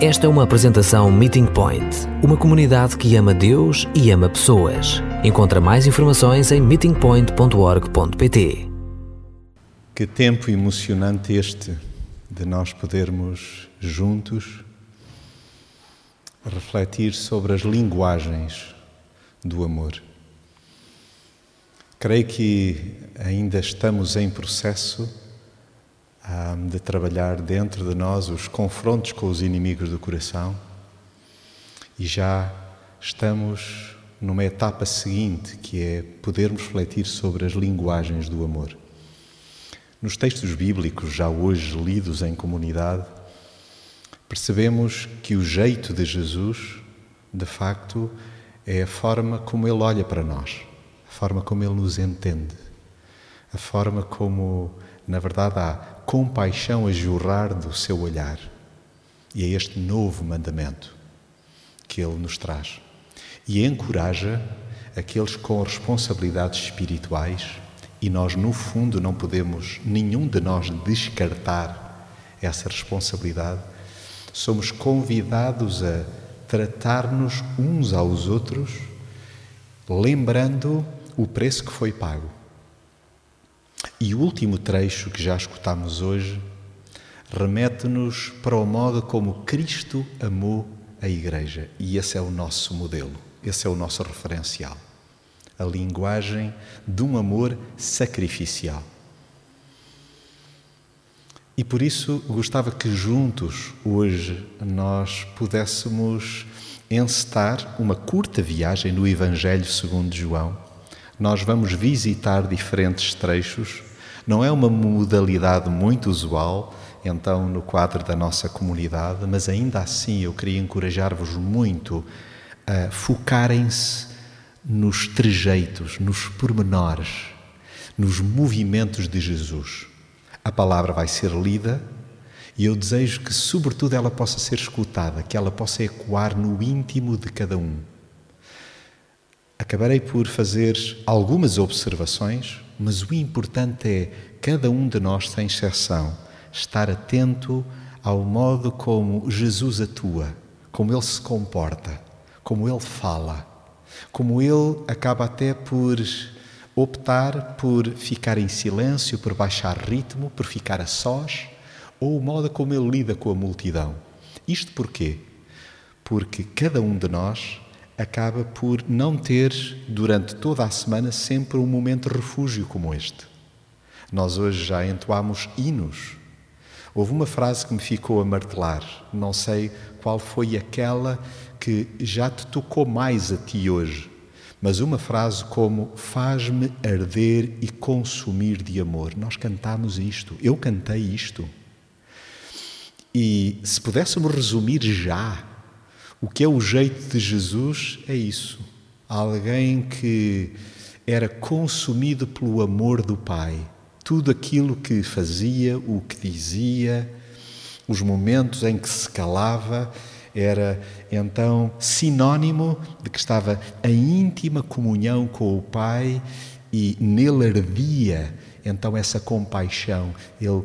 Esta é uma apresentação Meeting Point, uma comunidade que ama Deus e ama pessoas. Encontra mais informações em meetingpoint.org.pt. Que tempo emocionante este de nós podermos juntos refletir sobre as linguagens do amor. Creio que ainda estamos em processo de trabalhar dentro de nós os confrontos com os inimigos do coração e já estamos numa etapa seguinte que é podermos refletir sobre as linguagens do amor. Nos textos bíblicos, já hoje lidos em comunidade, percebemos que o jeito de Jesus, de facto, é a forma como ele olha para nós, a forma como ele nos entende, a forma como, na verdade, há compaixão a jorrar do seu olhar. E é este novo mandamento que ele nos traz. E encoraja aqueles com responsabilidades espirituais, e nós, no fundo, não podemos, nenhum de nós, descartar essa responsabilidade. Somos convidados a tratar-nos uns aos outros, lembrando o preço que foi pago. E o último trecho que já escutamos hoje remete-nos para o modo como Cristo amou a Igreja. E esse é o nosso modelo, esse é o nosso referencial. A linguagem de um amor sacrificial. E por isso gostava que juntos hoje nós pudéssemos encetar uma curta viagem no Evangelho segundo João. Nós vamos visitar diferentes trechos. Não é uma modalidade muito usual, então, no quadro da nossa comunidade, mas ainda assim eu queria encorajar-vos muito a focarem-se nos trejeitos, nos pormenores, nos movimentos de Jesus. A palavra vai ser lida e eu desejo que, sobretudo, ela possa ser escutada, que ela possa ecoar no íntimo de cada um. Acabarei por fazer algumas observações, mas o importante é cada um de nós, sem exceção, estar atento ao modo como Jesus atua, como ele se comporta, como ele fala, como ele acaba até por optar por ficar em silêncio, por baixar ritmo, por ficar a sós, ou o modo como ele lida com a multidão. Isto porquê? Porque cada um de nós acaba por não ter, durante toda a semana, sempre um momento de refúgio como este. Nós hoje já entoámos hinos. Houve uma frase que me ficou a martelar, não sei qual foi aquela que já te tocou mais a ti hoje, mas uma frase como faz-me arder e consumir de amor. Nós cantamos isto, eu cantei isto. E se pudéssemos resumir já o que é o jeito de Jesus, é isso. Alguém que era consumido pelo amor do Pai. Tudo aquilo que fazia, o que dizia, os momentos em que se calava, era então sinónimo de que estava em íntima comunhão com o Pai e nele ardia então essa compaixão. Ele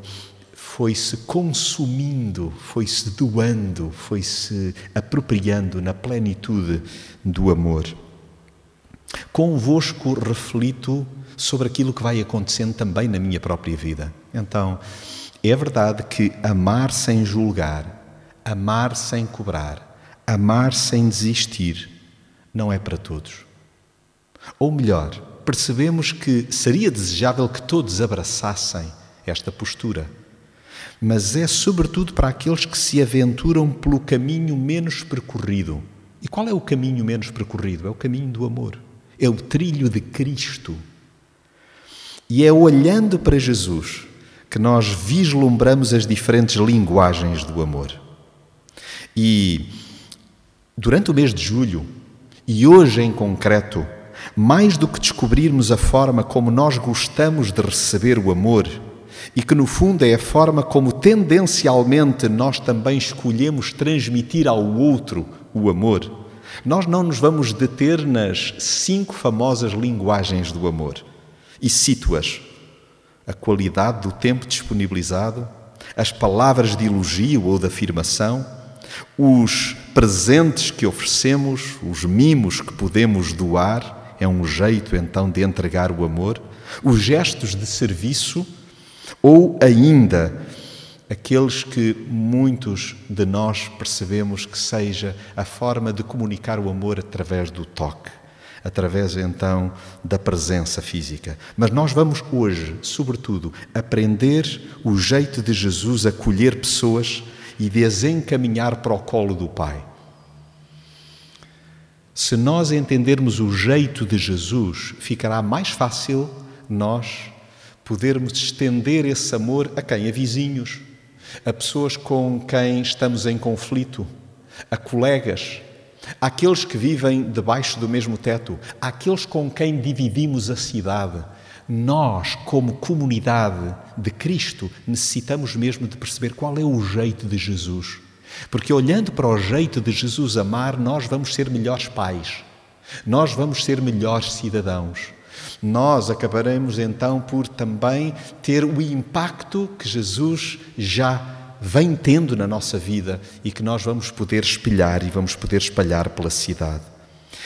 foi-se consumindo, foi-se doando, foi-se apropriando na plenitude do amor. Convosco reflito sobre aquilo que vai acontecendo também na minha própria vida. Então, é verdade que amar sem julgar, amar sem cobrar, amar sem desistir, não é para todos. Ou melhor, percebemos que seria desejável que todos abraçassem esta postura, mas é sobretudo para aqueles que se aventuram pelo caminho menos percorrido. E qual é o caminho menos percorrido? É o caminho do amor, é o trilho de Cristo. E é olhando para Jesus que nós vislumbramos as diferentes linguagens do amor. E durante o mês de julho, e hoje em concreto, mais do que descobrirmos a forma como nós gostamos de receber o amor, e que no fundo é a forma como tendencialmente nós também escolhemos transmitir ao outro o amor, nós não nos vamos deter nas cinco famosas linguagens do amor e cito-as: a qualidade do tempo disponibilizado, as palavras de elogio ou de afirmação, Os presentes que oferecemos, os mimos que podemos doar, é um jeito então de entregar o amor. Os gestos de serviço, ou ainda aqueles que muitos de nós percebemos que seja a forma de comunicar o amor através do toque, através então da presença física. Mas nós vamos hoje, sobretudo, aprender o jeito de Jesus acolher pessoas e de as encaminhar para o colo do Pai. Se nós entendermos o jeito de Jesus, ficará mais fácil nós podermos estender esse amor a quem? A vizinhos, a pessoas com quem estamos em conflito, a colegas, àqueles que vivem debaixo do mesmo teto, àqueles com quem dividimos a cidade. Nós, como comunidade de Cristo, necessitamos mesmo de perceber qual é o jeito de Jesus. Porque olhando para o jeito de Jesus amar, nós vamos ser melhores pais, nós vamos ser melhores cidadãos. Nós acabaremos então por também ter o impacto que Jesus já vem tendo na nossa vida e que nós vamos poder espelhar e vamos poder espalhar pela cidade.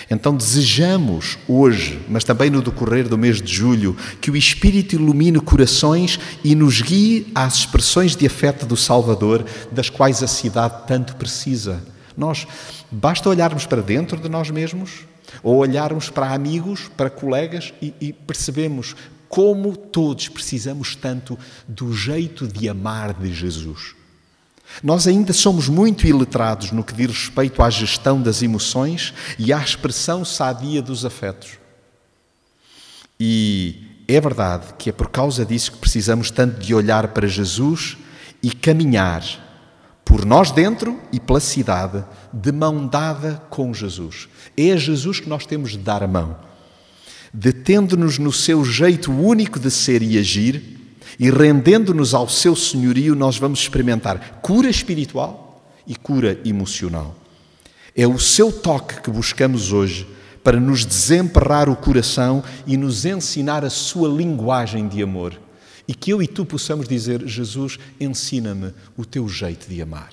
Então desejamos hoje, mas também no decorrer do mês de julho, que o Espírito ilumine corações e nos guie às expressões de afeto do Salvador, das quais a cidade tanto precisa. Nós basta olharmos para dentro de nós mesmos, ou olharmos para amigos, para colegas e, e percebemos como todos precisamos tanto do jeito de amar de Jesus. Nós ainda somos muito iletrados no que diz respeito à gestão das emoções e à expressão sadia dos afetos. E é verdade que é por causa disso que precisamos tanto de olhar para Jesus e caminhar por nós dentro e pela cidade, de mão dada com Jesus. É a Jesus que nós temos de dar a mão. Detendo-nos no seu jeito único de ser e agir, e rendendo-nos ao seu senhorio, nós vamos experimentar cura espiritual e cura emocional. É o seu toque que buscamos hoje para nos desemperrar o coração e nos ensinar a sua linguagem de amor. E que eu e tu possamos dizer: Jesus, ensina-me o teu jeito de amar.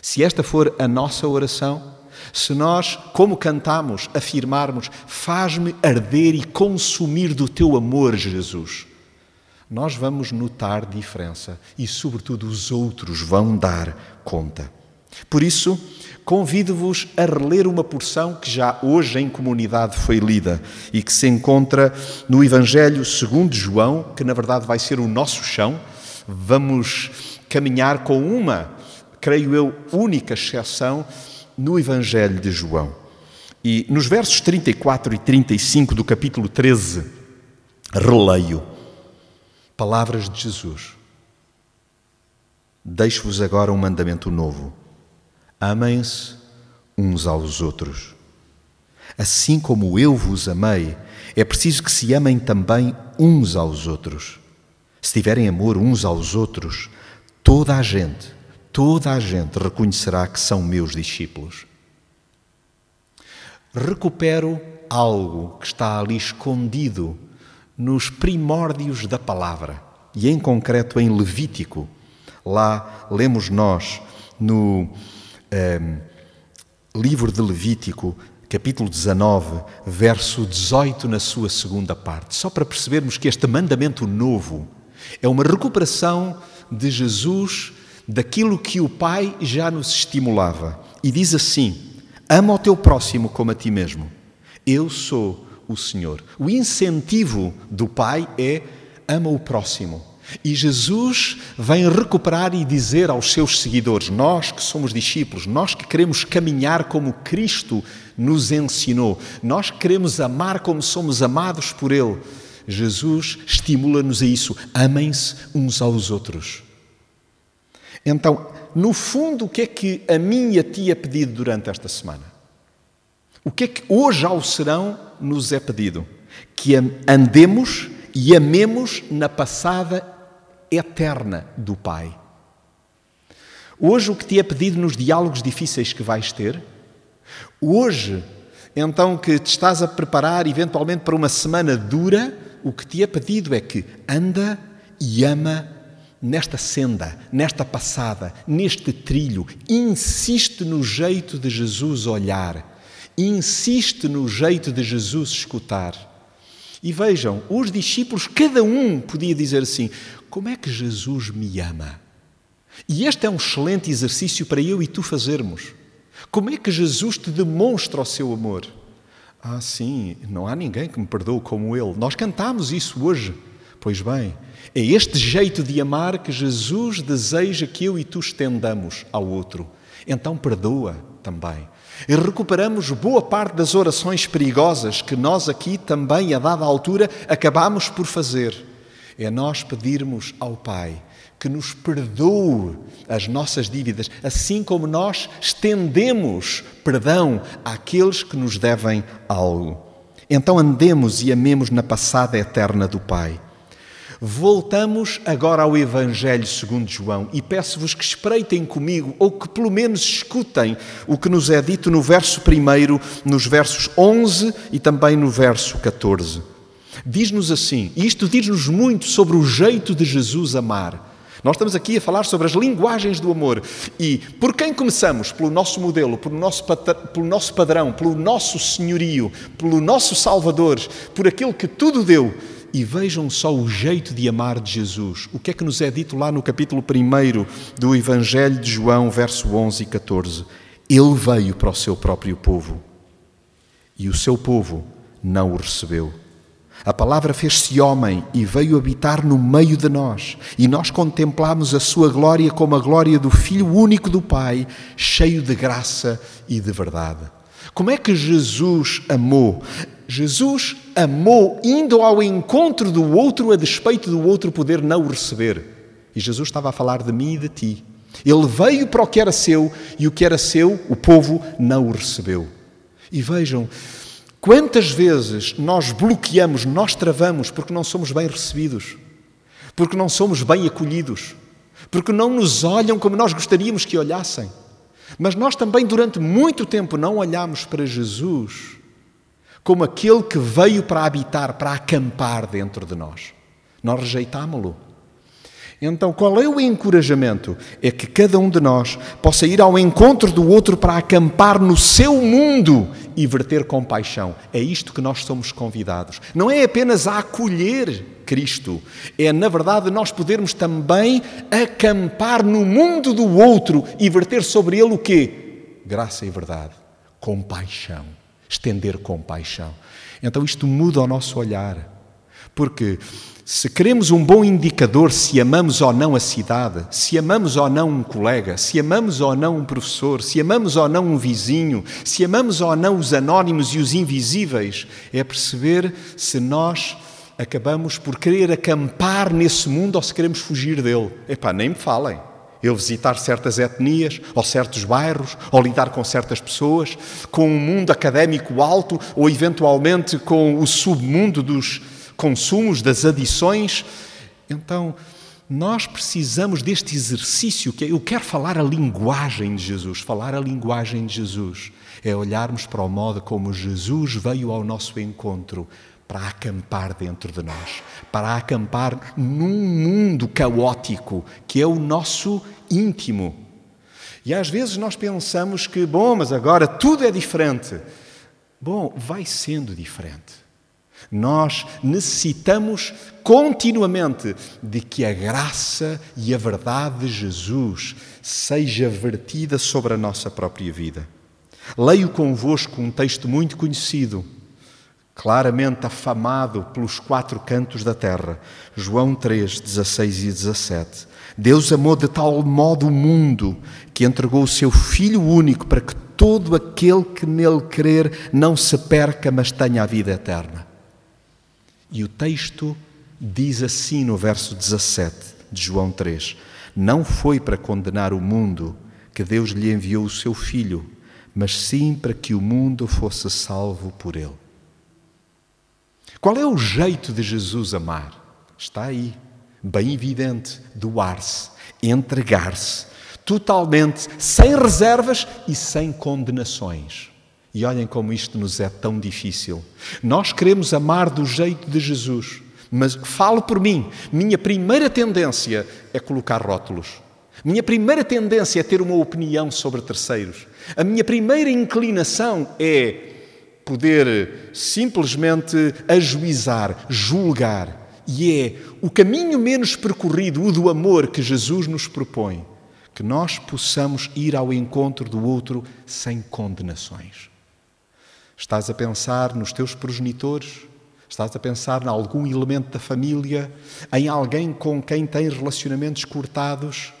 Se esta for a nossa oração, se nós, como cantamos, afirmarmos: Faz-me arder e consumir do teu amor, Jesus nós vamos notar diferença e, sobretudo, os outros vão dar conta. Por isso, convido-vos a reler uma porção que já hoje em comunidade foi lida e que se encontra no Evangelho segundo João, que na verdade vai ser o nosso chão. Vamos caminhar com uma, creio eu, única exceção no Evangelho de João. E nos versos 34 e 35 do capítulo 13, releio. Palavras de Jesus. Deixo-vos agora um mandamento novo: amem-se uns aos outros. Assim como eu vos amei, é preciso que se amem também uns aos outros. Se tiverem amor uns aos outros, toda a gente, toda a gente reconhecerá que são meus discípulos. Recupero algo que está ali escondido nos primórdios da palavra, e em concreto em Levítico. Lá lemos nós no um, ehm, livro de Levítico, capítulo 19, verso 18, na sua segunda parte, só para percebermos que este mandamento novo é uma recuperação de Jesus daquilo que o Pai já nos estimulava. E diz assim: Ama o teu próximo como a ti mesmo. Eu sou o Senhor. O incentivo do Pai é ama o próximo. E Jesus vem recuperar e dizer aos seus seguidores, nós que somos discípulos, nós que queremos caminhar como Cristo nos ensinou, nós que queremos amar como somos amados por Ele, Jesus estimula-nos a isso. Amem-se uns aos outros. Então, no fundo, o que é que a mim e a ti é pedido durante esta semana? O que é que hoje ao serão nos é pedido? Que andemos e amemos na passada eterna do Pai. Hoje o que te é pedido nos diálogos difíceis que vais ter, hoje, então que te estás a preparar eventualmente para uma semana dura, o que te é pedido é que anda e ama nesta senda, nesta passada, neste trilho. Insiste no jeito de Jesus olhar, insiste no jeito de Jesus escutar. E vejam, os discípulos, cada um podia dizer assim: Como é que Jesus me ama? E este é um excelente exercício para eu e tu fazermos. Como é que Jesus te demonstra o seu amor? Ah, sim, não há ninguém que me perdoe como Ele. Nós cantamos isso hoje. Pois bem, é este jeito de amar que Jesus deseja que eu e tu estendamos ao outro. Então perdoa também. E recuperamos boa parte das orações perigosas que nós aqui também, a dada altura, acabamos por fazer. É nós pedirmos ao Pai que nos perdoe as nossas dívidas, assim como nós estendemos perdão àqueles que nos devem algo. Então andemos e amemos na passada eterna do Pai. Voltamos agora ao Evangelho segundo João e peço-vos que espreitem comigo ou que pelo menos escutem o que nos é dito no verso 1, nos versos 11 e também no verso 14. Diz-nos assim, e isto diz-nos muito sobre o jeito de Jesus amar. Nós estamos aqui a falar sobre as linguagens do amor. E por quem começamos? Pelo nosso modelo, pelo nosso, pelo nosso padrão, pelo nosso senhorio, pelo nosso Salvador, por aquele que tudo deu. E vejam só o jeito de amar de Jesus. O que é que nos é dito lá no capítulo 1 do Evangelho de João, verso 11 e 14? Ele veio para o seu próprio povo e o seu povo não o recebeu. A palavra fez-se homem e veio habitar no meio de nós, e nós contemplamos a sua glória como a glória do Filho único do Pai, cheio de graça e de verdade. Como é que Jesus amou? Jesus amou indo ao encontro do outro a despeito do outro poder não o receber. E Jesus estava a falar de mim e de ti. Ele veio para o que era seu e o que era seu, o povo, não o recebeu. E vejam, Quantas vezes nós bloqueamos, nós travamos porque não somos bem recebidos, porque não somos bem acolhidos, porque não nos olham como nós gostaríamos que olhassem. Mas nós também, durante muito tempo, não olhamos para Jesus como aquele que veio para habitar, para acampar dentro de nós. Nós rejeitámo-lo. Então, qual é o encorajamento? É que cada um de nós possa ir ao encontro do outro para acampar no seu mundo e verter compaixão. É isto que nós somos convidados. Não é apenas a acolher Cristo, é na verdade nós podermos também acampar no mundo do outro e verter sobre ele o quê? Graça e verdade, compaixão, estender compaixão. Então isto muda o nosso olhar. Porque se queremos um bom indicador se amamos ou não a cidade, se amamos ou não um colega, se amamos ou não um professor, se amamos ou não um vizinho, se amamos ou não os anónimos e os invisíveis, é perceber se nós acabamos por querer acampar nesse mundo ou se queremos fugir dele. Epá, nem me falem. Eu visitar certas etnias, ou certos bairros, ou lidar com certas pessoas, com um mundo académico alto, ou eventualmente com o submundo dos consumos, das adições. Então, nós precisamos deste exercício que é, eu quero falar a linguagem de Jesus. Falar a linguagem de Jesus é olharmos para o modo como Jesus veio ao nosso encontro para acampar dentro de nós, para acampar num mundo caótico que é o nosso íntimo. E às vezes nós pensamos que, bom, mas agora tudo é diferente. Bom, vai sendo diferente. Nós necessitamos continuamente de que a graça e a verdade de Jesus seja vertida sobre a nossa própria vida. Leio convosco um texto muito conhecido, claramente afamado pelos quatro cantos da terra, João 3, 16 e 17. Deus amou de tal modo o mundo que entregou o seu Filho único para que todo aquele que nele crer não se perca, mas tenha a vida eterna. E o texto diz assim no verso 17 de João 3: Não foi para condenar o mundo que Deus lhe enviou o seu Filho, mas sim para que o mundo fosse salvo por ele. Qual é o jeito de Jesus amar? Está aí, bem evidente: doar-se, entregar-se, totalmente, sem reservas e sem condenações. E olhem como isto nos é tão difícil. Nós queremos amar do jeito de Jesus, Mas falo por mim. Minha primeira tendência é colocar rótulos. Minha primeira tendência é ter uma opinião sobre terceiros. A minha primeira inclinação é poder simplesmente ajuizar, julgar. E é o caminho menos percorrido, o do amor que Jesus nos propõe, que nós possamos ir ao encontro do outro sem condenações. Estás a pensar nos teus progenitores? Estás a pensar em algum elemento da família? Em alguém com quem tens relacionamentos cortados?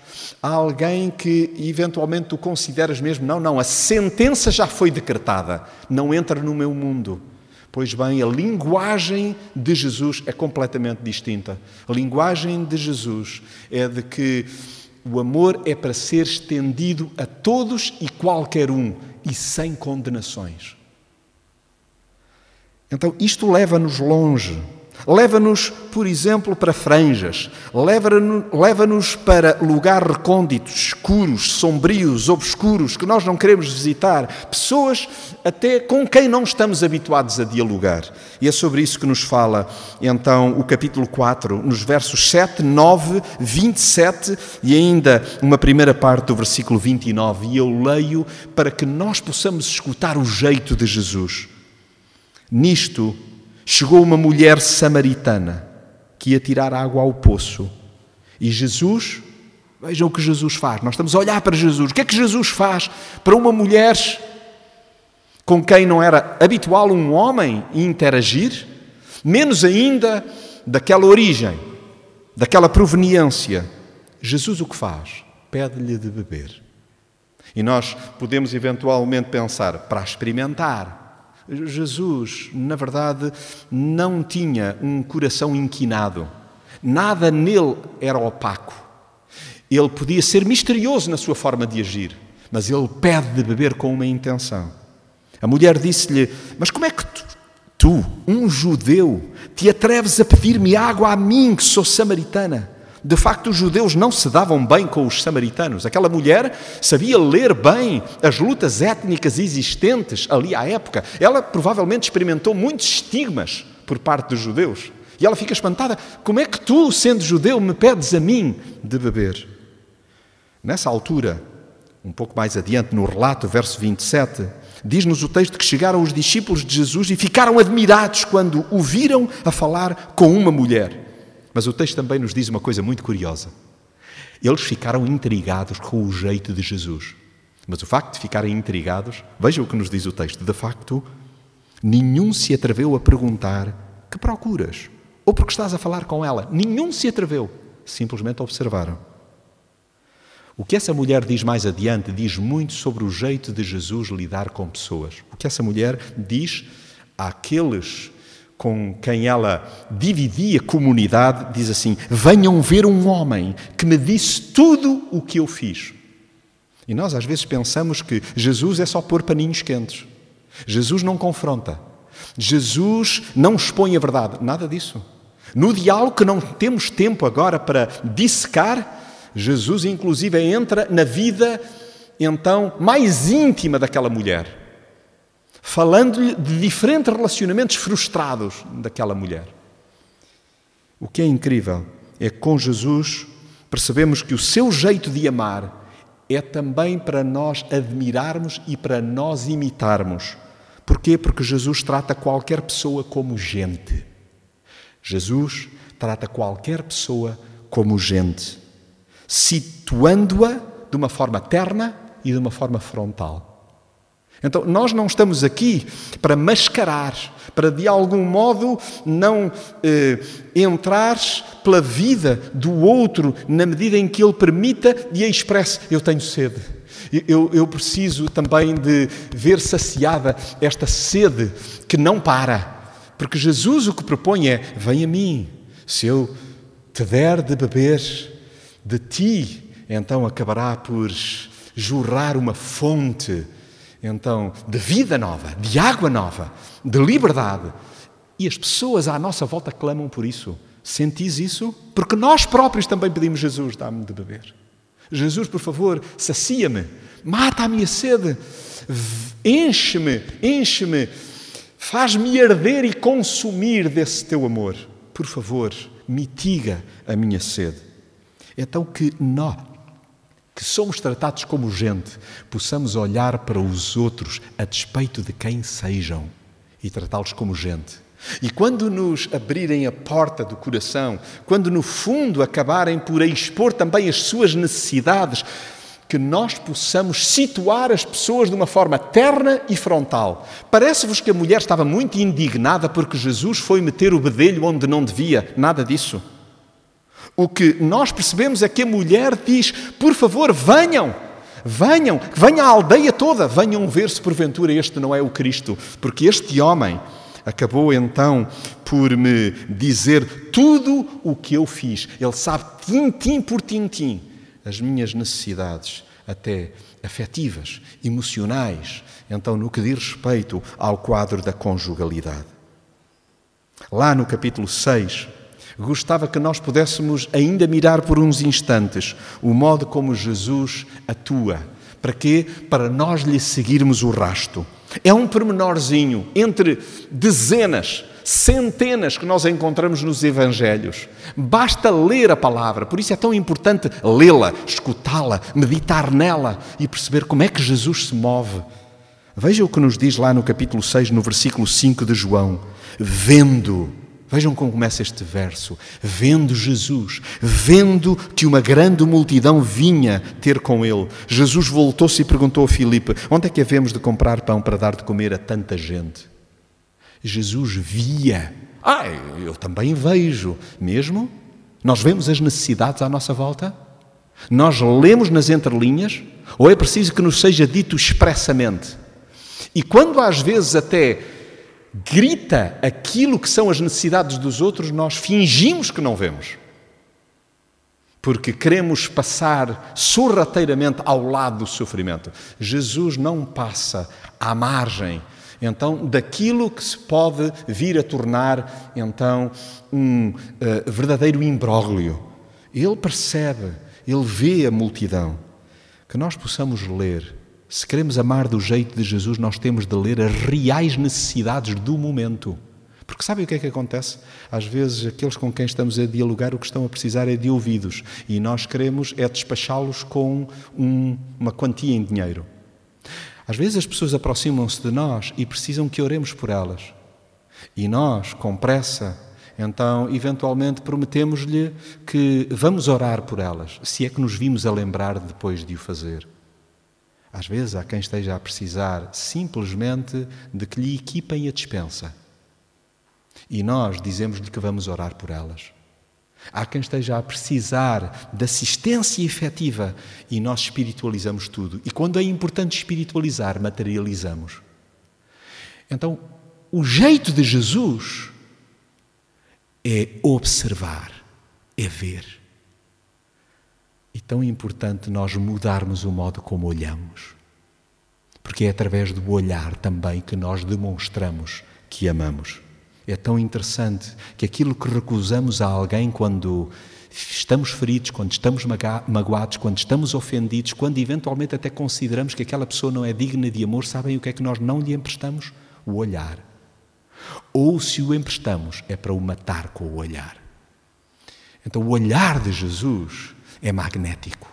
Há alguém que eventualmente tu consideras mesmo, não, não, a sentença já foi decretada, não entra no meu mundo. Pois bem, a linguagem de Jesus é completamente distinta. A linguagem de Jesus é de que o amor é para ser estendido a todos e qualquer um e sem condenações. Então, isto leva-nos longe Leva-nos, por exemplo, para franjas, leva-nos para lugares recônditos, escuros, sombrios, obscuros, que nós não queremos visitar, pessoas até com quem não estamos habituados a dialogar. E é sobre isso que nos fala então o capítulo 4, nos versos 7, 9, 27 e ainda uma primeira parte do versículo 29. E eu leio para que nós possamos escutar o jeito de Jesus. Nisto, chegou uma mulher samaritana que ia tirar água ao poço. E Jesus, vejam o que Jesus faz. Nós estamos a olhar para Jesus. O que é que Jesus faz para uma mulher com quem não era habitual um homem interagir? Menos ainda daquela origem, daquela proveniência. Jesus o que faz? Pede-lhe de beber. E nós podemos eventualmente pensar, para experimentar, Jesus, na verdade, não tinha um coração inquinado. Nada nele era opaco. Ele podia ser misterioso na sua forma de agir, mas ele pede de beber com uma intenção. A mulher disse-lhe: Mas como é que tu, tu, um judeu, te atreves a pedir-me água a mim, que sou samaritana? De facto, os judeus não se davam bem com os samaritanos. Aquela mulher sabia ler bem as lutas étnicas existentes ali à época. Ela provavelmente experimentou muitos estigmas por parte dos judeus. E ela fica espantada: como é que tu, sendo judeu, me pedes a mim de beber? Nessa altura, um pouco mais adiante no relato, verso 27, diz-nos o texto que chegaram os discípulos de Jesus e ficaram admirados quando o viram a falar com uma mulher. Mas o texto também nos diz uma coisa muito curiosa. Eles ficaram intrigados com o jeito de Jesus. Mas o facto de ficarem intrigados, veja o que nos diz o texto, de facto, nenhum se atreveu a perguntar: que procuras? Ou porque estás a falar com ela? Nenhum se atreveu. Simplesmente observaram. O que essa mulher diz mais adiante diz muito sobre o jeito de Jesus lidar com pessoas. O que essa mulher diz àqueles com quem ela dividia comunidade, diz assim: Venham ver um homem que me disse tudo o que eu fiz. E nós às vezes pensamos que Jesus é só pôr paninhos quentes. Jesus não confronta. Jesus não expõe a verdade. Nada disso. No diálogo que não temos tempo agora para dissecar, Jesus inclusive entra na vida então mais íntima daquela mulher falando-lhe de diferentes relacionamentos frustrados daquela mulher. O que é incrível é que com Jesus percebemos que o seu jeito de amar é também para nós admirarmos e para nós imitarmos. Porquê? Porque Jesus trata qualquer pessoa como gente. Jesus trata qualquer pessoa como gente, situando-a de uma forma terna e de uma forma frontal. Então, nós não estamos aqui para mascarar, para de algum modo não eh, entrar pela vida do outro na medida em que ele permita e a expresse: Eu tenho sede. Eu, eu preciso também de ver saciada esta sede que não para. Porque Jesus o que propõe é: Vem a mim, se eu te der de beber de ti, então acabará por jorrar uma fonte então, de vida nova, de água nova, de liberdade. E as pessoas à nossa volta clamam por isso. Sentis isso? Porque nós próprios também pedimos Jesus, dá-me de beber. Jesus, por favor, sacia-me, mata a minha sede, enche-me, enche-me, faz-me arder e consumir desse teu amor. por favor, mitiga a minha sede. Então que nós, que somos tratados como gente, possamos olhar para os outros a despeito de quem sejam e tratá-los como gente. E quando nos abrirem a porta do coração, quando no fundo acabarem por expor também as suas necessidades, que nós possamos situar as pessoas de uma forma terna e frontal. Parece-vos que a mulher estava muito indignada porque Jesus foi meter o bedelho onde não devia? Nada disso. O que nós percebemos é que a mulher diz: por favor, venham, venham, venha a aldeia toda, venham ver se porventura este não é o Cristo, porque este homem acabou então por me dizer tudo o que eu fiz. Ele sabe tintim por tintim as minhas necessidades, até afetivas, emocionais, então no que diz respeito ao quadro da conjugalidade. Lá no capítulo 6, gostava que nós pudéssemos ainda mirar por uns instantes o modo como Jesus atua. Para quê? Para nós lhe seguirmos o rasto. É um pormenorzinho entre dezenas centenas que nós encontramos nos Evangelhos. Basta ler a palavra, por isso é tão importante lê-la, escutá-la, meditar nela e perceber como é que Jesus se move. Veja o que nos diz lá no capítulo 6, no versículo 5 de João: Vendo, vejam como começa este verso: Vendo Jesus, vendo que uma grande multidão vinha ter com ele, Jesus voltou-se e perguntou a Filipe: Onde é que havemos de comprar pão para dar de comer a tanta gente? Jesus via. Ah, eu também vejo. Mesmo? Nós vemos as necessidades à nossa volta? Nós lemos nas entrelinhas? Ou é preciso que nos seja dito expressamente? E quando às vezes até grita aquilo que são as necessidades dos outros, nós fingimos que não vemos. Porque queremos passar sorrateiramente ao lado do sofrimento. Jesus não passa à margem então daquilo que se pode vir a tornar então um uh, verdadeiro imbróglio. Ele percebe, ele vê a multidão. Que nós possamos ler. Se queremos amar do jeito de Jesus, nós temos de ler as reais necessidades do momento. Porque sabem o que é que acontece? Às vezes, aqueles com quem estamos a dialogar, o que estão a precisar é de ouvidos. E nós queremos é despachá-los com um, uma quantia em dinheiro. Às vezes as pessoas aproximam-se de nós e precisam que oremos por elas. E nós, com pressa, então, eventualmente, prometemos-lhe que vamos orar por elas, se é que nos vimos a lembrar depois de o fazer. Às vezes há quem esteja a precisar simplesmente de que lhe equipem a dispensa. E nós dizemos-lhe que vamos orar por elas. Há quem esteja a precisar de assistência efetiva e nós espiritualizamos tudo. E quando é importante espiritualizar, materializamos. Então, o jeito de Jesus é observar, é ver. E tão importante nós mudarmos o modo como olhamos. Porque é através do olhar também que nós demonstramos que amamos. É tão interessante que aquilo que recusamos a alguém quando estamos feridos, quando estamos magoados, quando estamos ofendidos, quando eventualmente até consideramos que aquela pessoa não é digna de amor, sabem o que é que nós não lhe emprestamos? O olhar. Ou se o emprestamos, é para o matar com o olhar. Então o olhar de Jesus é magnético,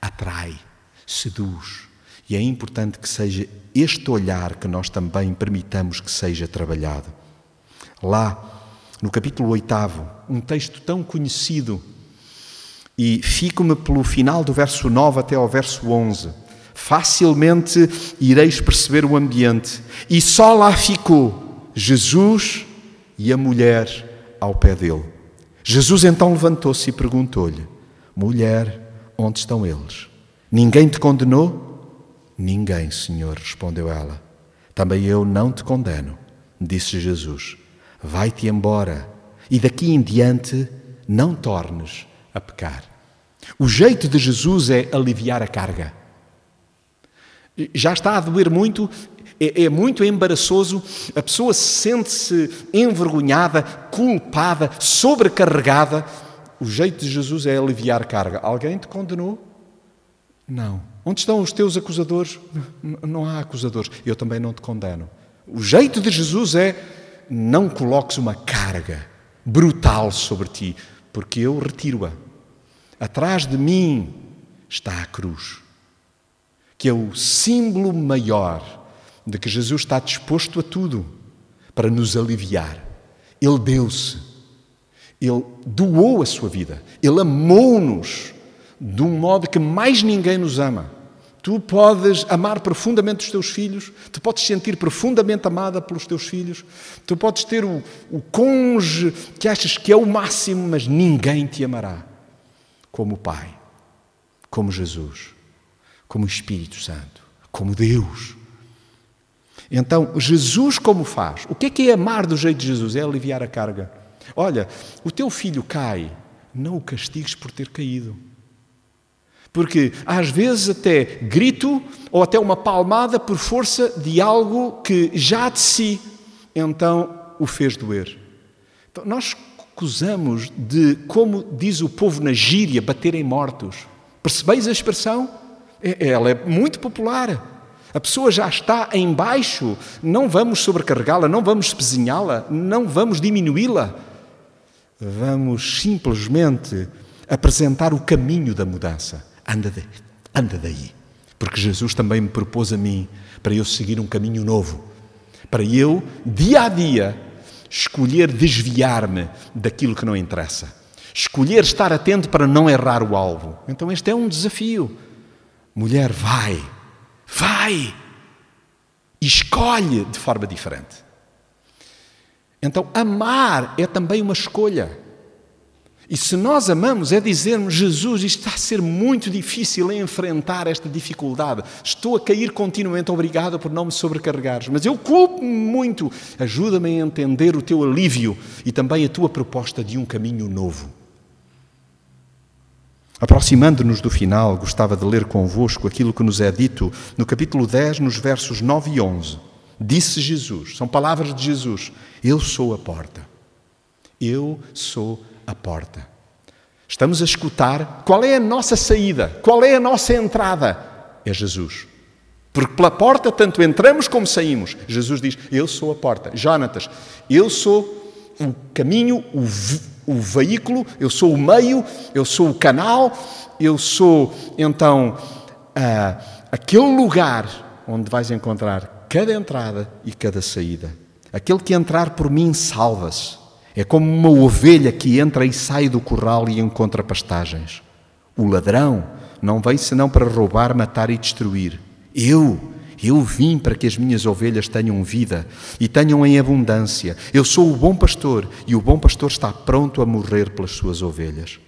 atrai, seduz. E é importante que seja este olhar que nós também permitamos que seja trabalhado lá no capítulo 8, um texto tão conhecido, e fico-me pelo final do verso 9 até ao verso 11. Facilmente ireis perceber o ambiente. E só lá ficou Jesus e a mulher ao pé dele. Jesus então levantou-se e perguntou-lhe: Mulher, onde estão eles? Ninguém te condenou? Ninguém, Senhor, respondeu ela. Também eu não te condeno, disse Jesus vai-te embora e daqui em diante não tornes a pecar. O jeito de Jesus é aliviar a carga. Já está a doer muito, é, é muito embaraçoso, a pessoa sente-se envergonhada, culpada, sobrecarregada. O jeito de Jesus é aliviar carga. Alguém te condenou? Não. Onde estão os teus acusadores? Não há acusadores. Eu também não te condeno. O jeito de Jesus é não coloques uma carga brutal sobre ti, porque eu retiro-a. Atrás de mim está a cruz, que é o símbolo maior de que Jesus está disposto a tudo para nos aliviar. Ele deu-se, ele doou a sua vida, ele amou-nos de um modo que mais ninguém nos ama. Tu podes amar profundamente os teus filhos, tu podes sentir profundamente amada pelos teus filhos, tu podes ter o, o cônjuge que achas que é o máximo, mas ninguém te amará como o Pai, como Jesus, como o Espírito Santo, como Deus. Então, Jesus como faz? O que é que é amar do jeito de Jesus? É aliviar a carga. Olha, o teu filho cai, não o castigues por ter caído. Porque às vezes até grito ou até uma palmada por força de algo que já de si então o fez doer. Então, nós acusamos de, como diz o povo na gíria, baterem mortos. Percebeis a expressão? É, ela é muito popular. A pessoa já está em baixo, não vamos sobrecarregá-la, não vamos espezinhá-la, não vamos diminuí-la. Vamos simplesmente apresentar o caminho da mudança. Anda, de, anda daí. Porque Jesus também me propôs a mim para eu seguir um caminho novo. Para eu, dia a dia, escolher desviar-me daquilo que não interessa. Escolher estar atento para não errar o alvo. Então, este é um desafio. Mulher, vai, vai, escolhe de forma diferente. Então, amar é também uma escolha. E se nós amamos, é dizermos: Jesus, isto está a ser muito difícil enfrentar esta dificuldade. Estou a cair continuamente, obrigado por não me sobrecarregares. Mas eu culpo-me muito. Ajuda-me a entender o teu alívio e também a tua proposta de um caminho novo. Aproximando-nos do final, gostava de ler convosco aquilo que nos é dito no capítulo 10, nos versos 9 e 11. Disse Jesus, são palavras de Jesus: Eu sou a porta. Eu sou a porta. Estamos a escutar qual é a nossa saída, qual é a nossa entrada. É Jesus. Porque pela porta tanto entramos como saímos. Jesus diz: Eu sou a porta. Jonatas, eu sou o caminho, o, o veículo, eu sou o meio, eu sou o canal, eu sou então uh, aquele lugar onde vais encontrar cada entrada e cada saída. Aquele que entrar por mim salva-se. É como uma ovelha que entra e sai do curral e encontra pastagens. O ladrão não vem senão para roubar, matar e destruir. Eu, eu vim para que as minhas ovelhas tenham vida e tenham em abundância. Eu sou o bom pastor e o bom pastor está pronto a morrer pelas suas ovelhas.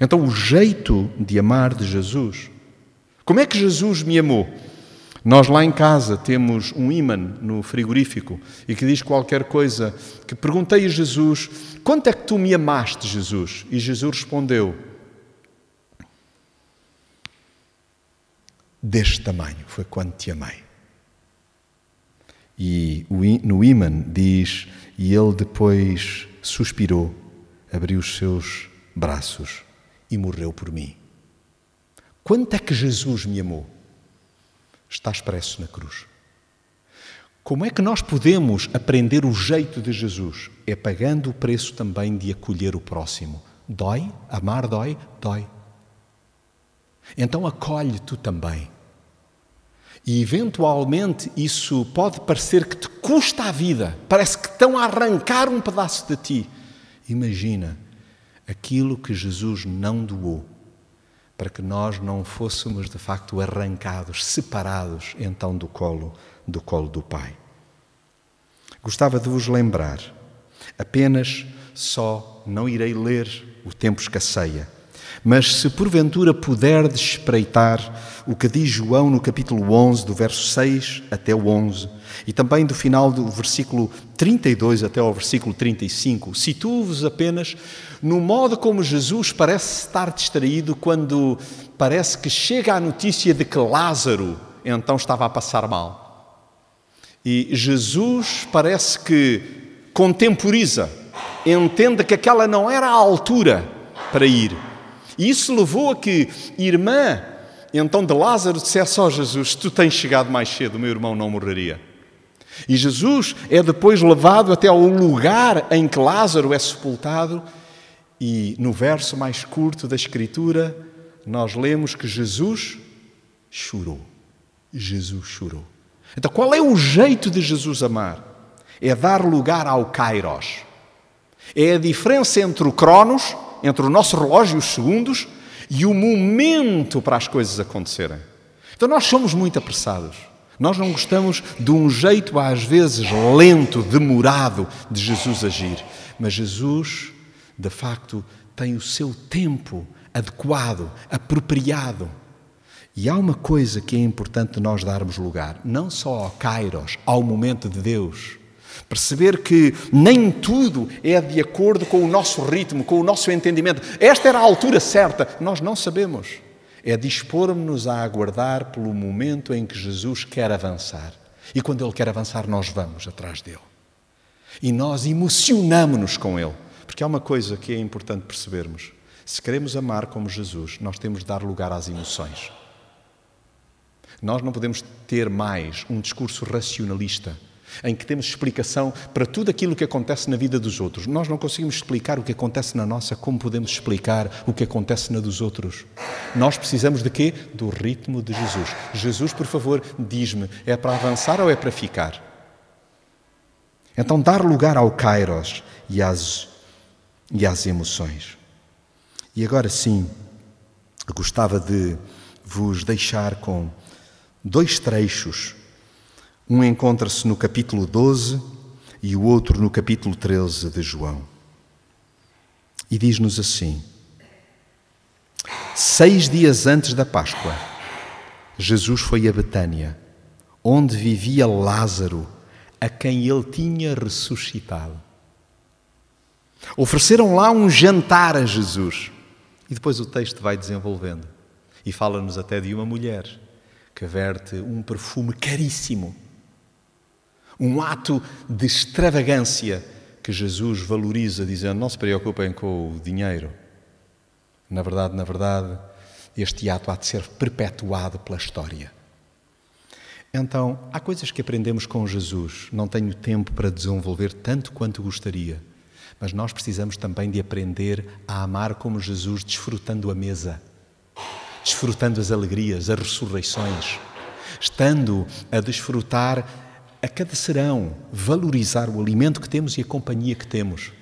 Então, o jeito de amar de Jesus. Como é que Jesus me amou? Nós lá em casa temos um imã no frigorífico e que diz qualquer coisa que perguntei a Jesus: Quanto é que tu me amaste, Jesus? E Jesus respondeu: Deste tamanho foi quando te amei. E no imã diz: E ele depois suspirou, abriu os seus braços e morreu por mim. Quanto é que Jesus me amou? Está expresso na cruz. Como é que nós podemos aprender o jeito de Jesus? É pagando o preço também de acolher o próximo. Dói? Amar dói? Dói. Então acolhe tu também. E eventualmente isso pode parecer que te custa a vida, parece que estão a arrancar um pedaço de ti. Imagina aquilo que Jesus não doou para que nós não fôssemos de facto arrancados, separados então do colo do colo do Pai. Gostava de vos lembrar, apenas só não irei ler, o tempo escasseia, mas se porventura puderdes espreitar o que diz João no capítulo 11, do verso 6 até o 11, e também do final do versículo 32 até ao versículo 35, situo-vos apenas no modo como Jesus parece estar distraído quando parece que chega a notícia de que Lázaro então estava a passar mal. E Jesus parece que contemporiza, entende que aquela não era a altura para ir. E isso levou a que irmã, então de Lázaro, dissesse: Ó oh, Jesus, tu tens chegado mais cedo, meu irmão não morreria. E Jesus é depois levado até ao lugar em que Lázaro é sepultado, e no verso mais curto da Escritura, nós lemos que Jesus chorou. Jesus chorou. Então, qual é o jeito de Jesus amar? É dar lugar ao Kairos. É a diferença entre o Cronos, entre o nosso relógio, os segundos, e o momento para as coisas acontecerem. Então, nós somos muito apressados. Nós não gostamos de um jeito, às vezes, lento, demorado de Jesus agir. Mas Jesus, de facto, tem o seu tempo adequado, apropriado. E há uma coisa que é importante nós darmos lugar, não só ao Kairos, ao momento de Deus. Perceber que nem tudo é de acordo com o nosso ritmo, com o nosso entendimento. Esta era a altura certa, nós não sabemos é dispormos-nos a aguardar pelo momento em que Jesus quer avançar. E quando Ele quer avançar, nós vamos atrás dele. E nós emocionamos-nos com Ele. Porque há uma coisa que é importante percebermos: se queremos amar como Jesus, nós temos de dar lugar às emoções. Nós não podemos ter mais um discurso racionalista em que temos explicação para tudo aquilo que acontece na vida dos outros. Nós não conseguimos explicar o que acontece na nossa, como podemos explicar o que acontece na dos outros? Nós precisamos de quê? Do ritmo de Jesus. Jesus, por favor, diz-me, é para avançar ou é para ficar? Então, dar lugar ao kairos e às, e às emoções. E agora sim, gostava de vos deixar com dois trechos um encontra-se no capítulo 12 e o outro no capítulo 13 de João. E diz-nos assim: Seis dias antes da Páscoa, Jesus foi a Betânia, onde vivia Lázaro, a quem ele tinha ressuscitado. Ofereceram lá um jantar a Jesus. E depois o texto vai desenvolvendo. E fala-nos até de uma mulher que verte um perfume caríssimo um ato de extravagância que Jesus valoriza, dizendo: não se preocupem com o dinheiro. Na verdade, na verdade, este ato há de ser perpetuado pela história. Então, há coisas que aprendemos com Jesus. Não tenho tempo para desenvolver tanto quanto gostaria, mas nós precisamos também de aprender a amar como Jesus, desfrutando a mesa, desfrutando as alegrias, as ressurreições, estando a desfrutar a cada serão, valorizar o alimento que temos e a companhia que temos.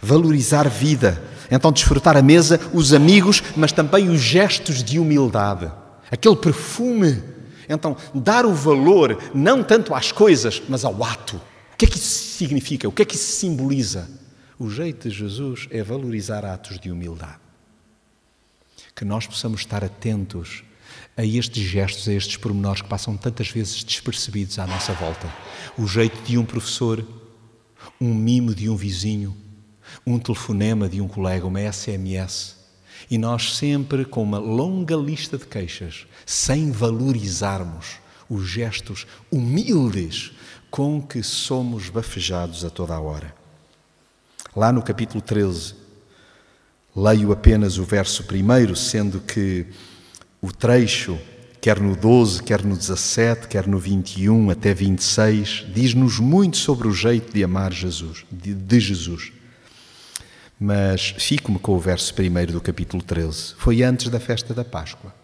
Valorizar vida. Então, desfrutar a mesa, os amigos, mas também os gestos de humildade. Aquele perfume. Então, dar o valor não tanto às coisas, mas ao ato. O que é que isso significa? O que é que isso simboliza? O jeito de Jesus é valorizar atos de humildade. Que nós possamos estar atentos a estes gestos, a estes pormenores que passam tantas vezes despercebidos à nossa volta. O jeito de um professor, um mimo de um vizinho, um telefonema de um colega, uma SMS. E nós sempre com uma longa lista de queixas, sem valorizarmos os gestos humildes com que somos bafejados a toda a hora. Lá no capítulo 13, leio apenas o verso primeiro, sendo que o trecho, quer no 12, quer no 17, quer no 21 até 26, diz-nos muito sobre o jeito de amar Jesus, de, de Jesus. Mas fico-me com o verso primeiro do capítulo 13. Foi antes da festa da Páscoa.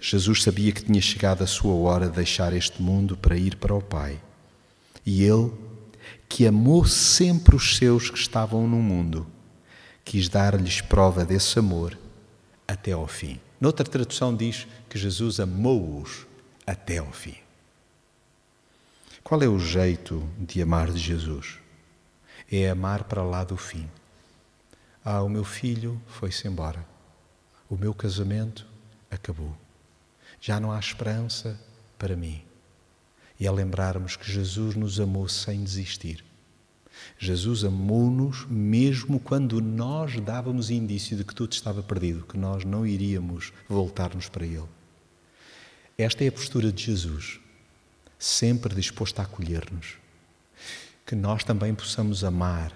Jesus sabia que tinha chegado a sua hora de deixar este mundo para ir para o Pai. E ele, que amou sempre os seus que estavam no mundo, quis dar-lhes prova desse amor até ao fim. Noutra tradução diz que Jesus amou-os até ao fim. Qual é o jeito de amar de Jesus? É amar para lá do fim. Ah, o meu filho foi-se embora. O meu casamento acabou. Já não há esperança para mim. E é lembrarmos que Jesus nos amou sem desistir. Jesus amou-nos mesmo quando nós dávamos indício de que tudo estava perdido, que nós não iríamos voltar-nos para Ele. Esta é a postura de Jesus, sempre disposto a acolher-nos. Que nós também possamos amar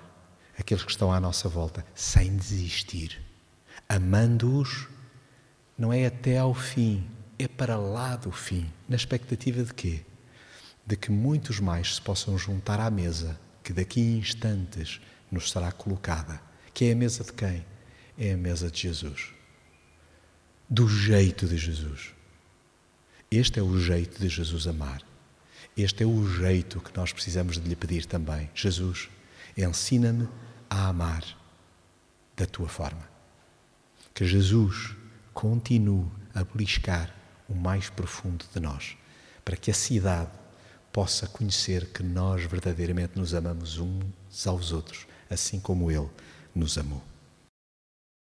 aqueles que estão à nossa volta, sem desistir. Amando-os, não é até ao fim, é para lá do fim. Na expectativa de quê? De que muitos mais se possam juntar à mesa que daqui a instantes nos será colocada. Que é a mesa de quem? É a mesa de Jesus. Do jeito de Jesus. Este é o jeito de Jesus amar. Este é o jeito que nós precisamos de lhe pedir também. Jesus, ensina-me a amar da tua forma. Que Jesus continue a beliscar o mais profundo de nós, para que a cidade possa conhecer que nós verdadeiramente nos amamos uns aos outros, assim como Ele nos amou.